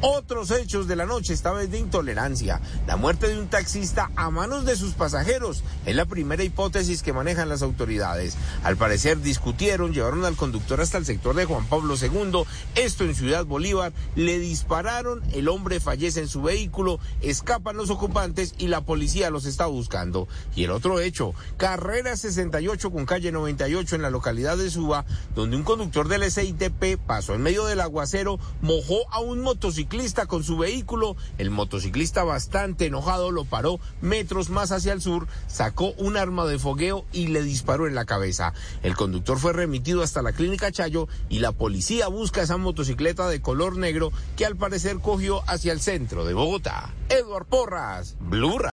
Otros hechos de la noche, esta vez de intolerancia. La muerte de un taxista a manos de sus pasajeros es la primera hipótesis que manejan las autoridades. Al parecer discutieron, llevaron al conductor hasta el sector de Juan Pablo II, esto en Ciudad Bolívar, le dispararon, el hombre fallece en su vehículo, escapan los ocupantes y la policía los está buscando. Y el otro hecho, carrera 68 con calle 98 en la localidad de Suba, donde un conductor del SITP pasó en medio del aguacero, mojó a un motociclista con su vehículo. El motociclista bastante enojado lo paró metros más hacia el sur, sacó un arma de fogueo y le disparó en la cabeza. El conductor fue remitido hasta la clínica Chayo y la policía busca esa motocicleta de color negro que al parecer cogió hacia el centro de Bogotá. Eduard Porras, Blura.